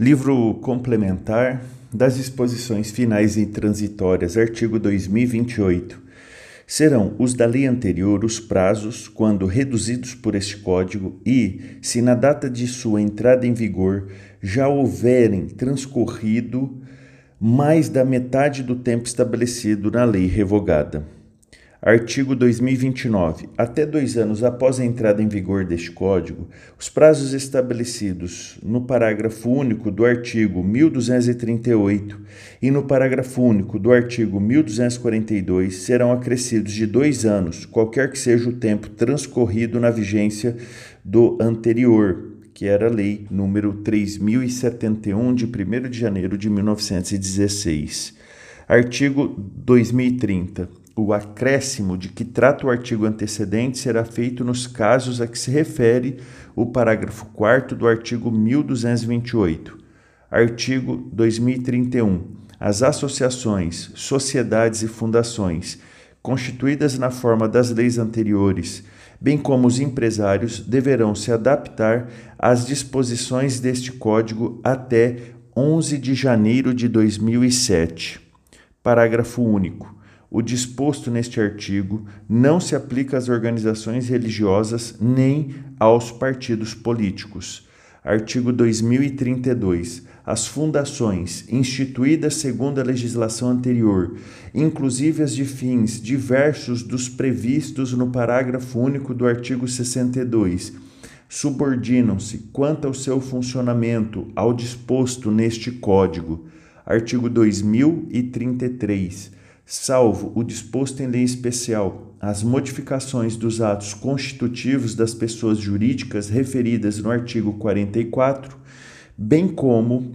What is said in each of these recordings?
Livro complementar das disposições finais e transitórias, artigo 2028. Serão os da lei anterior os prazos, quando reduzidos por este Código, e, se na data de sua entrada em vigor já houverem transcorrido mais da metade do tempo estabelecido na lei revogada. Artigo 2029. Até dois anos após a entrada em vigor deste Código, os prazos estabelecidos no parágrafo único do artigo 1238 e no parágrafo único do artigo 1242 serão acrescidos de dois anos, qualquer que seja o tempo transcorrido na vigência do anterior, que era a Lei número 3071, de 1 de janeiro de 1916. Artigo 2030 o acréscimo de que trata o artigo antecedente será feito nos casos a que se refere o parágrafo 4 do artigo 1228. Artigo 2031. As associações, sociedades e fundações constituídas na forma das leis anteriores, bem como os empresários, deverão se adaptar às disposições deste Código até 11 de janeiro de 2007. Parágrafo único o disposto neste artigo não se aplica às organizações religiosas nem aos partidos políticos. Artigo 2032. As fundações, instituídas segundo a legislação anterior, inclusive as de fins diversos dos previstos no parágrafo único do artigo 62, subordinam-se, quanto ao seu funcionamento, ao disposto neste Código. Artigo 2033 salvo o disposto em lei especial, as modificações dos atos constitutivos das pessoas jurídicas referidas no artigo 44, bem como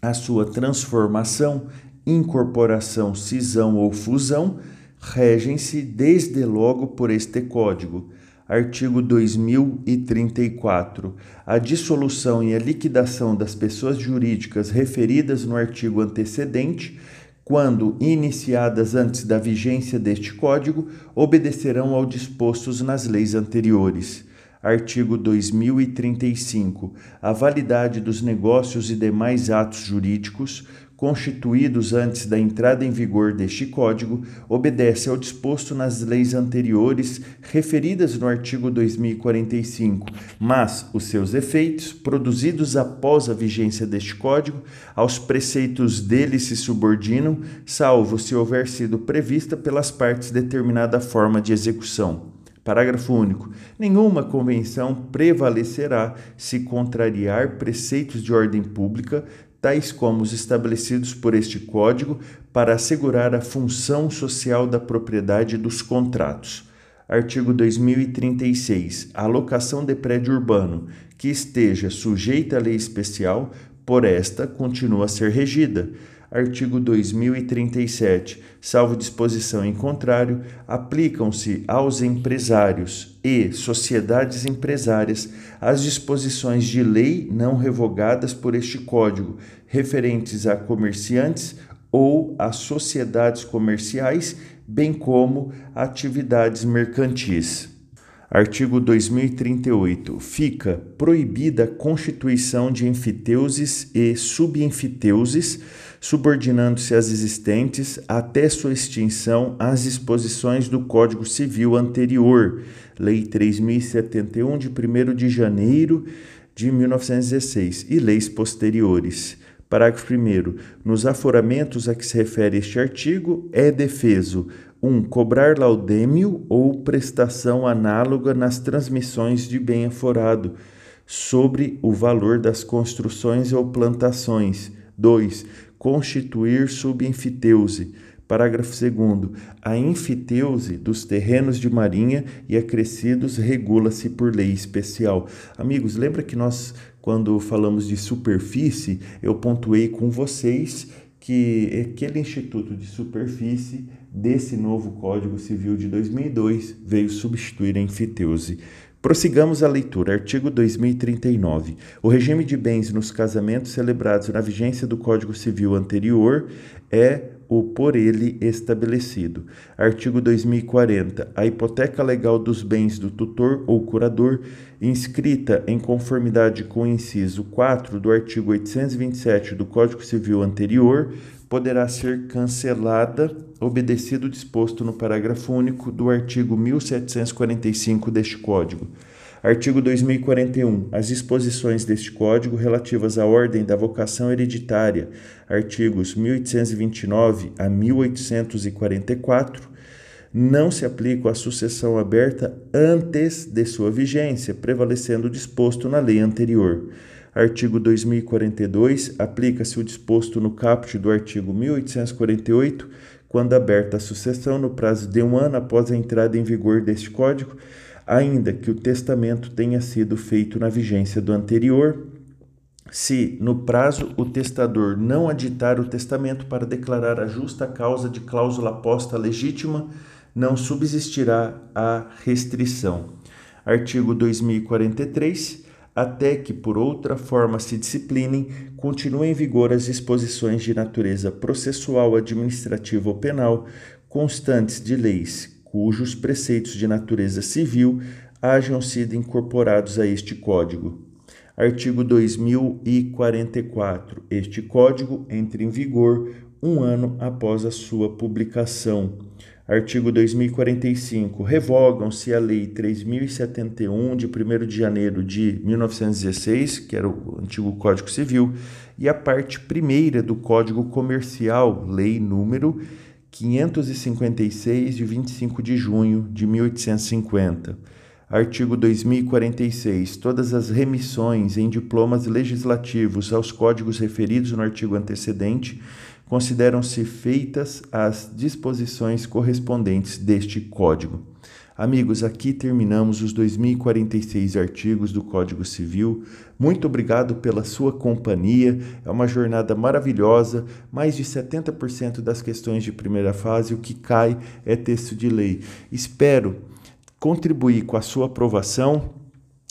a sua transformação, incorporação, cisão ou fusão, regem-se desde logo por este Código. Artigo 2034. A dissolução e a liquidação das pessoas jurídicas referidas no artigo antecedente quando iniciadas antes da vigência deste Código, obedecerão ao dispostos nas leis anteriores. Artigo 2035. A validade dos negócios e demais atos jurídicos constituídos antes da entrada em vigor deste Código, obedece ao disposto nas leis anteriores referidas no artigo 2045, mas os seus efeitos, produzidos após a vigência deste Código, aos preceitos dele se subordinam, salvo se houver sido prevista pelas partes determinada forma de execução. Parágrafo único. Nenhuma convenção prevalecerá se contrariar preceitos de ordem pública, tais como os estabelecidos por este Código, para assegurar a função social da propriedade dos contratos. Artigo 2036. A alocação de prédio urbano que esteja sujeita à lei especial, por esta, continua a ser regida artigo 2037, salvo disposição em contrário, aplicam-se aos empresários e sociedades empresárias as disposições de lei não revogadas por este Código, referentes a comerciantes ou a sociedades comerciais, bem como atividades mercantis. Artigo 2038. Fica proibida a constituição de enfiteuses e subenfiteuses, subordinando-se às existentes até sua extinção às disposições do Código Civil anterior, Lei 3071 de 1 de janeiro de 1916, e leis posteriores. Parágrafo 1. Nos aforamentos a que se refere este artigo, é defeso 1. Um, cobrar laudêmio ou prestação análoga nas transmissões de bem aforado sobre o valor das construções ou plantações. 2. Constituir subenfiteuse. Parágrafo 2. A enfiteuse dos terrenos de marinha e acrescidos regula-se por lei especial. Amigos, lembra que nós, quando falamos de superfície, eu pontuei com vocês que aquele Instituto de Superfície desse novo Código Civil de 2002 veio substituir a enfiteuse. Prossigamos a leitura. Artigo 2039. O regime de bens nos casamentos celebrados na vigência do Código Civil anterior é o por ele estabelecido. Artigo 2040. A hipoteca legal dos bens do tutor ou curador, inscrita em conformidade com o inciso 4 do artigo 827 do Código Civil anterior, poderá ser cancelada, obedecido o disposto no parágrafo único do artigo 1745 deste Código. Artigo 2041. As disposições deste Código relativas à ordem da vocação hereditária, artigos 1829 a 1844, não se aplicam à sucessão aberta antes de sua vigência, prevalecendo o disposto na lei anterior. Artigo 2042. Aplica-se o disposto no caput do artigo 1848, quando aberta a sucessão no prazo de um ano após a entrada em vigor deste Código ainda que o testamento tenha sido feito na vigência do anterior, se no prazo o testador não aditar o testamento para declarar a justa causa de cláusula posta legítima, não subsistirá a restrição. Artigo 2043. Até que por outra forma se disciplinem, continuem em vigor as disposições de natureza processual, administrativa ou penal constantes de leis cujos preceitos de natureza civil hajam sido incorporados a este Código. Artigo 2044. Este Código entra em vigor um ano após a sua publicação. Artigo 2045. Revogam-se a Lei 3071, de 1 de janeiro de 1916, que era o antigo Código Civil, e a parte primeira do Código Comercial, Lei número 556, de 25 de junho de 1850. Artigo 2046. Todas as remissões em diplomas legislativos aos códigos referidos no artigo antecedente consideram-se feitas as disposições correspondentes deste código. Amigos, aqui terminamos os 2046 artigos do Código Civil. Muito obrigado pela sua companhia. É uma jornada maravilhosa. Mais de 70% das questões de primeira fase, o que cai é texto de lei. Espero contribuir com a sua aprovação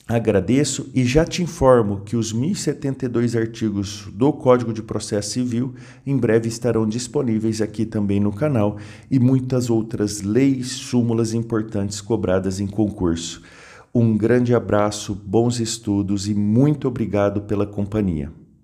Agradeço e já te informo que os 1072 artigos do Código de Processo Civil em breve estarão disponíveis aqui também no canal e muitas outras leis, súmulas importantes cobradas em concurso. Um grande abraço, bons estudos e muito obrigado pela companhia.